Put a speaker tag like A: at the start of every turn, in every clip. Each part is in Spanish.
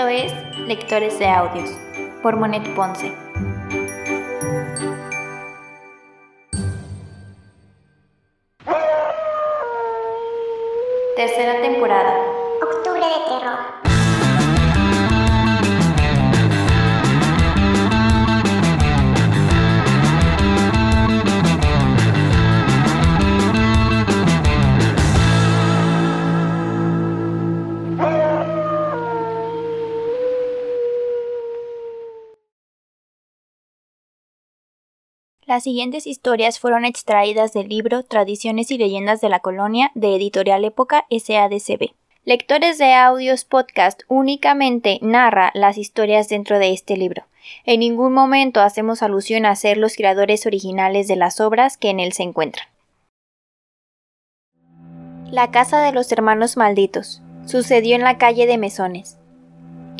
A: Esto es Lectores de Audios por Monet Ponce. Las siguientes historias fueron extraídas del libro Tradiciones y Leyendas de la Colonia de Editorial Época SADCB. Lectores de Audios Podcast únicamente narra las historias dentro de este libro. En ningún momento hacemos alusión a ser los creadores originales de las obras que en él se encuentran. La casa de los hermanos malditos. Sucedió en la calle de Mesones.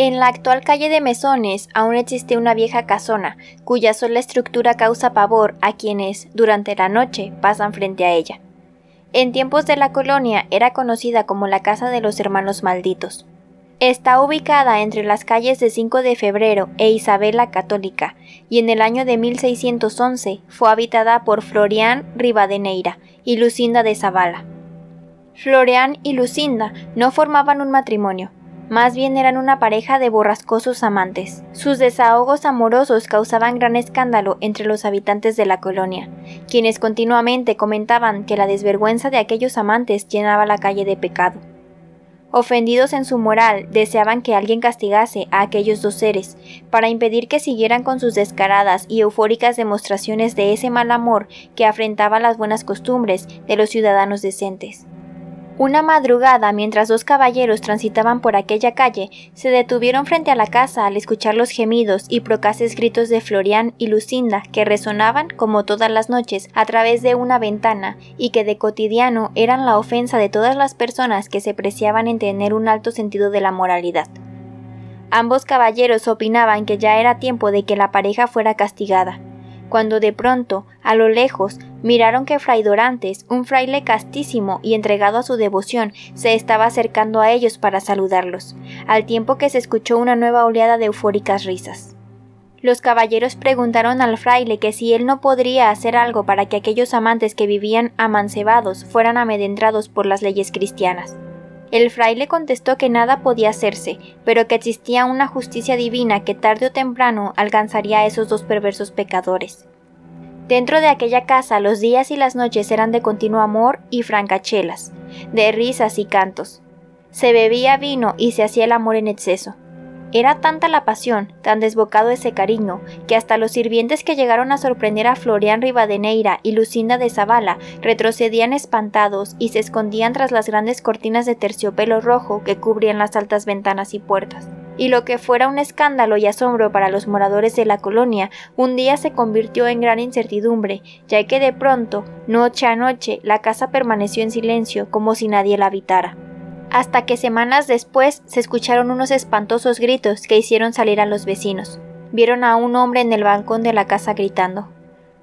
A: En la actual calle de Mesones aún existe una vieja casona, cuya sola estructura causa pavor a quienes, durante la noche, pasan frente a ella. En tiempos de la colonia era conocida como la Casa de los Hermanos Malditos. Está ubicada entre las calles de 5 de febrero e Isabela Católica, y en el año de 1611 fue habitada por Florian Rivadeneira y Lucinda de Zavala. Florian y Lucinda no formaban un matrimonio, más bien eran una pareja de borrascosos amantes. Sus desahogos amorosos causaban gran escándalo entre los habitantes de la colonia, quienes continuamente comentaban que la desvergüenza de aquellos amantes llenaba la calle de pecado. Ofendidos en su moral, deseaban que alguien castigase a aquellos dos seres, para impedir que siguieran con sus descaradas y eufóricas demostraciones de ese mal amor que afrentaba las buenas costumbres de los ciudadanos decentes. Una madrugada, mientras dos caballeros transitaban por aquella calle, se detuvieron frente a la casa al escuchar los gemidos y procaces gritos de Florian y Lucinda que resonaban, como todas las noches, a través de una ventana, y que de cotidiano eran la ofensa de todas las personas que se preciaban en tener un alto sentido de la moralidad. Ambos caballeros opinaban que ya era tiempo de que la pareja fuera castigada, cuando de pronto, a lo lejos, miraron que Fray Dorantes, un fraile castísimo y entregado a su devoción, se estaba acercando a ellos para saludarlos, al tiempo que se escuchó una nueva oleada de eufóricas risas. Los caballeros preguntaron al fraile que si él no podría hacer algo para que aquellos amantes que vivían amancebados fueran amedrentados por las leyes cristianas. El fraile contestó que nada podía hacerse, pero que existía una justicia divina que tarde o temprano alcanzaría a esos dos perversos pecadores. Dentro de aquella casa los días y las noches eran de continuo amor y francachelas, de risas y cantos. Se bebía vino y se hacía el amor en exceso. Era tanta la pasión, tan desbocado ese cariño, que hasta los sirvientes que llegaron a sorprender a Florian Rivadeneira y Lucinda de Zavala retrocedían espantados y se escondían tras las grandes cortinas de terciopelo rojo que cubrían las altas ventanas y puertas. Y lo que fuera un escándalo y asombro para los moradores de la colonia, un día se convirtió en gran incertidumbre, ya que de pronto, noche a noche, la casa permaneció en silencio como si nadie la habitara hasta que semanas después se escucharon unos espantosos gritos que hicieron salir a los vecinos. Vieron a un hombre en el balcón de la casa gritando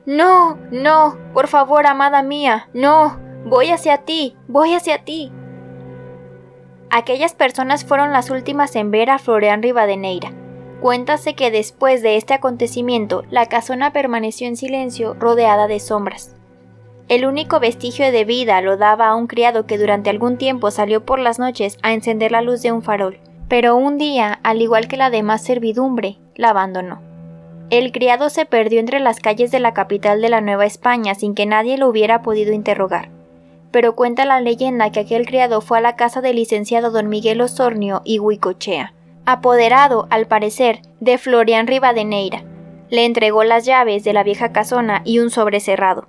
A: No, no, por favor, amada mía, no, voy hacia ti, voy hacia ti. Aquellas personas fueron las últimas en ver a Florian Rivadeneira. Cuéntase que después de este acontecimiento, la casona permaneció en silencio rodeada de sombras. El único vestigio de vida lo daba a un criado que durante algún tiempo salió por las noches a encender la luz de un farol, pero un día, al igual que la demás servidumbre, la abandonó. El criado se perdió entre las calles de la capital de la Nueva España sin que nadie lo hubiera podido interrogar. Pero cuenta la leyenda que aquel criado fue a la casa del licenciado don Miguel Osornio y Huicochea, apoderado, al parecer, de Florian Rivadeneira. Le entregó las llaves de la vieja casona y un sobre cerrado.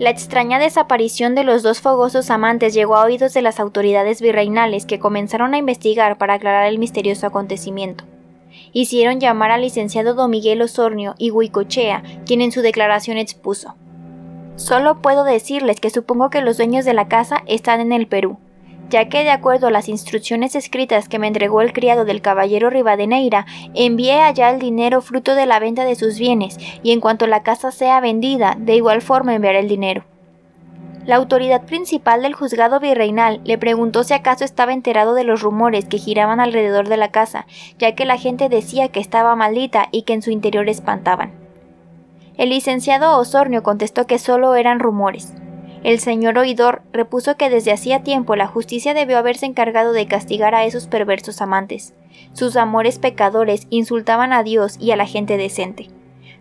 A: La extraña desaparición de los dos fogosos amantes llegó a oídos de las autoridades virreinales que comenzaron a investigar para aclarar el misterioso acontecimiento. Hicieron llamar al licenciado Don Miguel Osornio y Huicochea, quien en su declaración expuso. Solo puedo decirles que supongo que los dueños de la casa están en el Perú, ya que de acuerdo a las instrucciones escritas que me entregó el criado del caballero Rivadeneira, envié allá el dinero fruto de la venta de sus bienes, y en cuanto la casa sea vendida, de igual forma enviaré el dinero. La autoridad principal del juzgado virreinal le preguntó si acaso estaba enterado de los rumores que giraban alrededor de la casa, ya que la gente decía que estaba maldita y que en su interior espantaban. El licenciado Osornio contestó que solo eran rumores. El señor oidor repuso que desde hacía tiempo la justicia debió haberse encargado de castigar a esos perversos amantes. Sus amores pecadores insultaban a Dios y a la gente decente.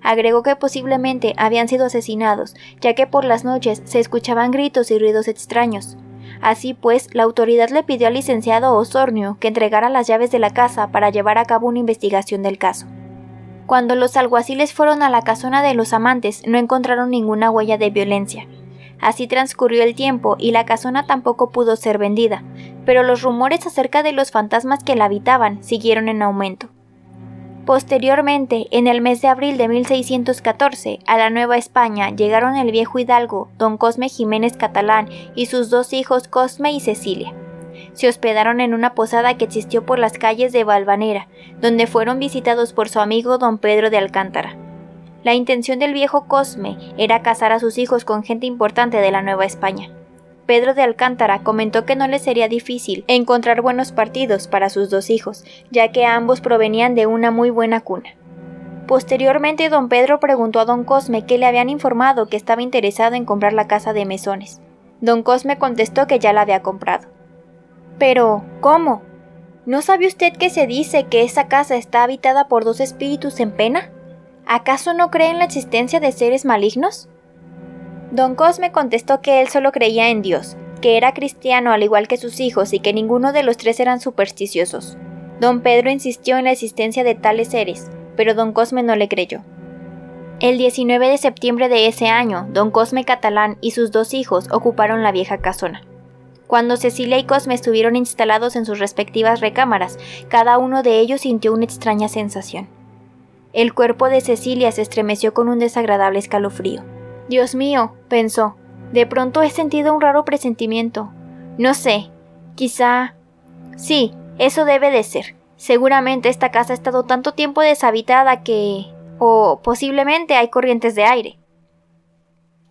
A: Agregó que posiblemente habían sido asesinados, ya que por las noches se escuchaban gritos y ruidos extraños. Así pues, la autoridad le pidió al licenciado Osornio que entregara las llaves de la casa para llevar a cabo una investigación del caso. Cuando los alguaciles fueron a la casona de los amantes, no encontraron ninguna huella de violencia. Así transcurrió el tiempo y la casona tampoco pudo ser vendida, pero los rumores acerca de los fantasmas que la habitaban siguieron en aumento. Posteriormente, en el mes de abril de 1614, a la Nueva España llegaron el viejo hidalgo, don Cosme Jiménez Catalán, y sus dos hijos Cosme y Cecilia. Se hospedaron en una posada que existió por las calles de Valvanera, donde fueron visitados por su amigo don Pedro de Alcántara. La intención del viejo Cosme era casar a sus hijos con gente importante de la Nueva España. Pedro de Alcántara comentó que no le sería difícil encontrar buenos partidos para sus dos hijos, ya que ambos provenían de una muy buena cuna. Posteriormente, don Pedro preguntó a don Cosme que le habían informado que estaba interesado en comprar la casa de mesones. Don Cosme contestó que ya la había comprado. Pero, ¿cómo? ¿No sabe usted que se dice que esa casa está habitada por dos espíritus en pena? ¿Acaso no cree en la existencia de seres malignos? Don Cosme contestó que él solo creía en Dios, que era cristiano al igual que sus hijos y que ninguno de los tres eran supersticiosos. Don Pedro insistió en la existencia de tales seres, pero don Cosme no le creyó. El 19 de septiembre de ese año, don Cosme Catalán y sus dos hijos ocuparon la vieja casona. Cuando Cecilia y Cosme estuvieron instalados en sus respectivas recámaras, cada uno de ellos sintió una extraña sensación. El cuerpo de Cecilia se estremeció con un desagradable escalofrío. Dios mío, pensó, de pronto he sentido un raro presentimiento. No sé, quizá... Sí, eso debe de ser. Seguramente esta casa ha estado tanto tiempo deshabitada que... o posiblemente hay corrientes de aire.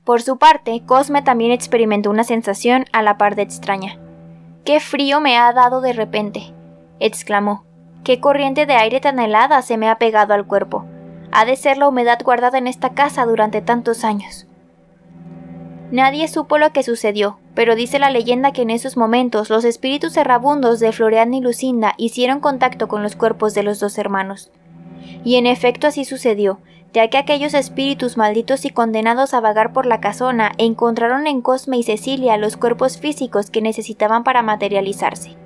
A: Por su parte, Cosme también experimentó una sensación a la par de extraña. ¡Qué frío me ha dado de repente! exclamó. ¡Qué corriente de aire tan helada se me ha pegado al cuerpo! Ha de ser la humedad guardada en esta casa durante tantos años. Nadie supo lo que sucedió, pero dice la leyenda que en esos momentos los espíritus errabundos de Florian y Lucinda hicieron contacto con los cuerpos de los dos hermanos. Y en efecto así sucedió, ya que aquellos espíritus malditos y condenados a vagar por la casona encontraron en Cosme y Cecilia los cuerpos físicos que necesitaban para materializarse.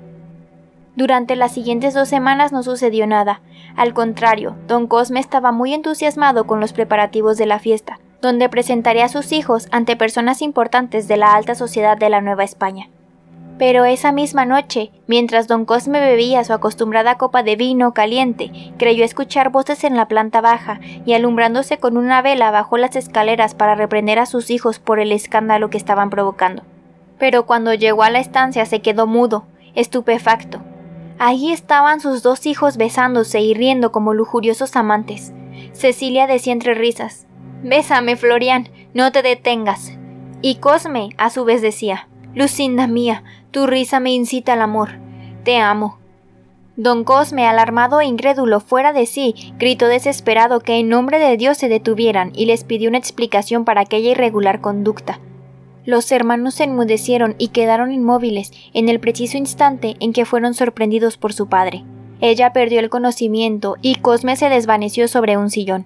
A: Durante las siguientes dos semanas no sucedió nada. Al contrario, don Cosme estaba muy entusiasmado con los preparativos de la fiesta, donde presentaría a sus hijos ante personas importantes de la alta sociedad de la Nueva España. Pero esa misma noche, mientras don Cosme bebía su acostumbrada copa de vino caliente, creyó escuchar voces en la planta baja y alumbrándose con una vela bajó las escaleras para reprender a sus hijos por el escándalo que estaban provocando. Pero cuando llegó a la estancia se quedó mudo, estupefacto. Allí estaban sus dos hijos besándose y riendo como lujuriosos amantes. Cecilia decía entre risas Bésame, Florian, no te detengas. Y Cosme, a su vez, decía Lucinda mía, tu risa me incita al amor. Te amo. Don Cosme, alarmado e incrédulo fuera de sí, gritó desesperado que en nombre de Dios se detuvieran y les pidió una explicación para aquella irregular conducta. Los hermanos se enmudecieron y quedaron inmóviles en el preciso instante en que fueron sorprendidos por su padre. Ella perdió el conocimiento y Cosme se desvaneció sobre un sillón.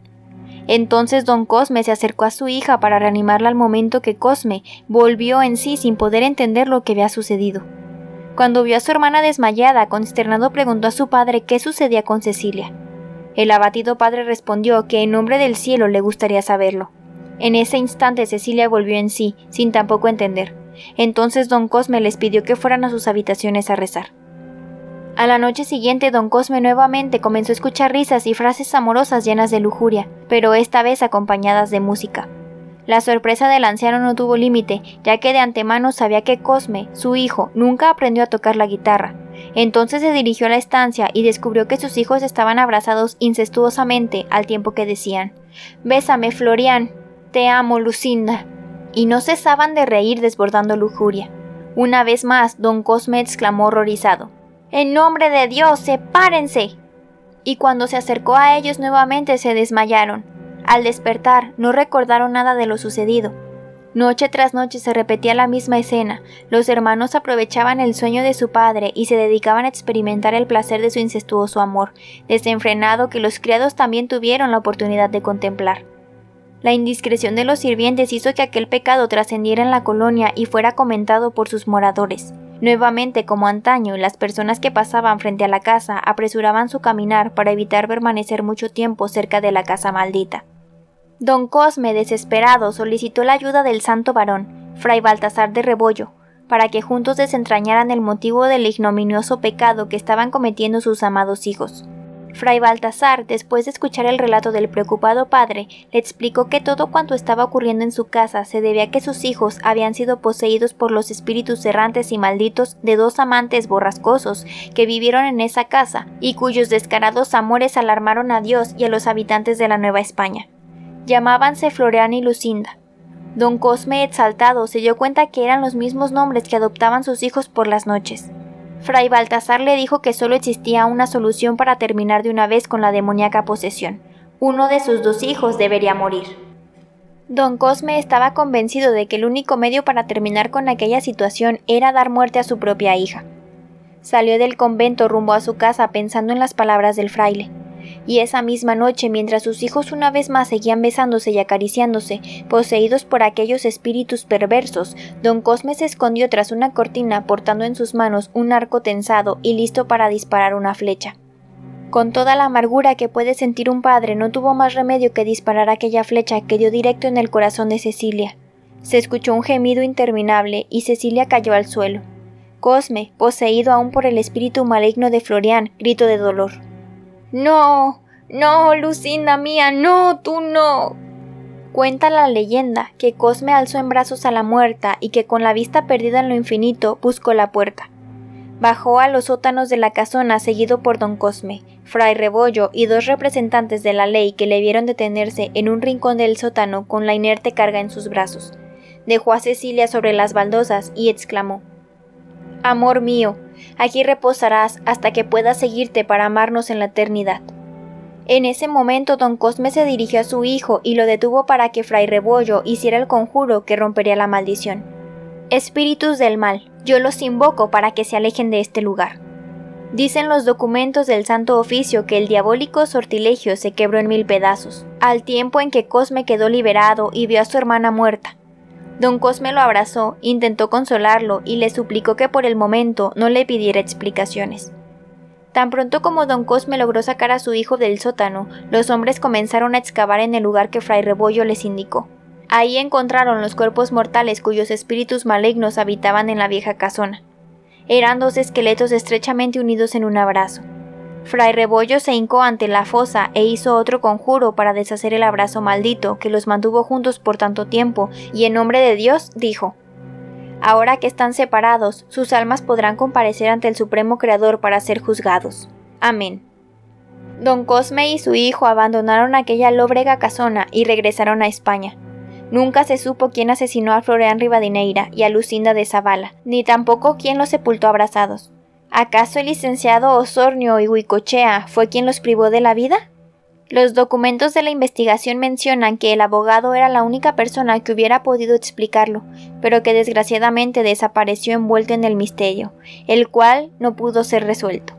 A: Entonces don Cosme se acercó a su hija para reanimarla al momento que Cosme volvió en sí sin poder entender lo que había sucedido. Cuando vio a su hermana desmayada, consternado preguntó a su padre qué sucedía con Cecilia. El abatido padre respondió que en nombre del cielo le gustaría saberlo. En ese instante Cecilia volvió en sí, sin tampoco entender. Entonces don Cosme les pidió que fueran a sus habitaciones a rezar. A la noche siguiente, don Cosme nuevamente comenzó a escuchar risas y frases amorosas llenas de lujuria, pero esta vez acompañadas de música. La sorpresa del anciano no tuvo límite, ya que de antemano sabía que Cosme, su hijo, nunca aprendió a tocar la guitarra. Entonces se dirigió a la estancia y descubrió que sus hijos estaban abrazados incestuosamente al tiempo que decían Bésame, Florian. Te amo, Lucinda. y no cesaban de reír desbordando lujuria. Una vez más, don Cosme exclamó horrorizado. En nombre de Dios, sepárense. Y cuando se acercó a ellos nuevamente se desmayaron. Al despertar, no recordaron nada de lo sucedido. Noche tras noche se repetía la misma escena. Los hermanos aprovechaban el sueño de su padre y se dedicaban a experimentar el placer de su incestuoso amor, desenfrenado que los criados también tuvieron la oportunidad de contemplar. La indiscreción de los sirvientes hizo que aquel pecado trascendiera en la colonia y fuera comentado por sus moradores. Nuevamente, como antaño, las personas que pasaban frente a la casa apresuraban su caminar para evitar permanecer mucho tiempo cerca de la casa maldita. Don Cosme, desesperado, solicitó la ayuda del santo varón, fray Baltasar de Rebollo, para que juntos desentrañaran el motivo del ignominioso pecado que estaban cometiendo sus amados hijos. Fray Baltasar, después de escuchar el relato del preocupado padre, le explicó que todo cuanto estaba ocurriendo en su casa se debía a que sus hijos habían sido poseídos por los espíritus errantes y malditos de dos amantes borrascosos que vivieron en esa casa y cuyos descarados amores alarmaron a Dios y a los habitantes de la Nueva España. Llamábanse Floreán y Lucinda. Don Cosme, exaltado, se dio cuenta que eran los mismos nombres que adoptaban sus hijos por las noches. Fray Baltasar le dijo que solo existía una solución para terminar de una vez con la demoníaca posesión. Uno de sus dos hijos debería morir. Don Cosme estaba convencido de que el único medio para terminar con aquella situación era dar muerte a su propia hija. Salió del convento rumbo a su casa pensando en las palabras del fraile y esa misma noche, mientras sus hijos una vez más seguían besándose y acariciándose, poseídos por aquellos espíritus perversos, don Cosme se escondió tras una cortina portando en sus manos un arco tensado y listo para disparar una flecha. Con toda la amargura que puede sentir un padre, no tuvo más remedio que disparar aquella flecha que dio directo en el corazón de Cecilia. Se escuchó un gemido interminable y Cecilia cayó al suelo. Cosme, poseído aún por el espíritu maligno de Florian, gritó de dolor. No, no, Lucinda mía, no, tú no. Cuenta la leyenda que Cosme alzó en brazos a la muerta y que con la vista perdida en lo infinito buscó la puerta. Bajó a los sótanos de la casona seguido por don Cosme, fray Rebollo y dos representantes de la ley que le vieron detenerse en un rincón del sótano con la inerte carga en sus brazos. Dejó a Cecilia sobre las baldosas y exclamó Amor mío, Aquí reposarás hasta que puedas seguirte para amarnos en la eternidad. En ese momento don Cosme se dirigió a su hijo y lo detuvo para que Fray Rebollo hiciera el conjuro que rompería la maldición. Espíritus del mal, yo los invoco para que se alejen de este lugar. Dicen los documentos del Santo Oficio que el diabólico sortilegio se quebró en mil pedazos, al tiempo en que Cosme quedó liberado y vio a su hermana muerta. Don Cosme lo abrazó, intentó consolarlo y le suplicó que por el momento no le pidiera explicaciones. Tan pronto como don Cosme logró sacar a su hijo del sótano, los hombres comenzaron a excavar en el lugar que Fray Rebollo les indicó. Ahí encontraron los cuerpos mortales cuyos espíritus malignos habitaban en la vieja casona. Eran dos esqueletos estrechamente unidos en un abrazo. Fray Rebollo se hincó ante la fosa e hizo otro conjuro para deshacer el abrazo maldito que los mantuvo juntos por tanto tiempo, y en nombre de Dios dijo Ahora que están separados, sus almas podrán comparecer ante el Supremo Creador para ser juzgados. Amén. Don Cosme y su hijo abandonaron aquella lóbrega casona y regresaron a España. Nunca se supo quién asesinó a Floreán Rivadineira y a Lucinda de Zavala, ni tampoco quién los sepultó abrazados. ¿Acaso el licenciado Osornio y Huicochea fue quien los privó de la vida? Los documentos de la investigación mencionan que el abogado era la única persona que hubiera podido explicarlo, pero que desgraciadamente desapareció envuelto en el misterio, el cual no pudo ser resuelto.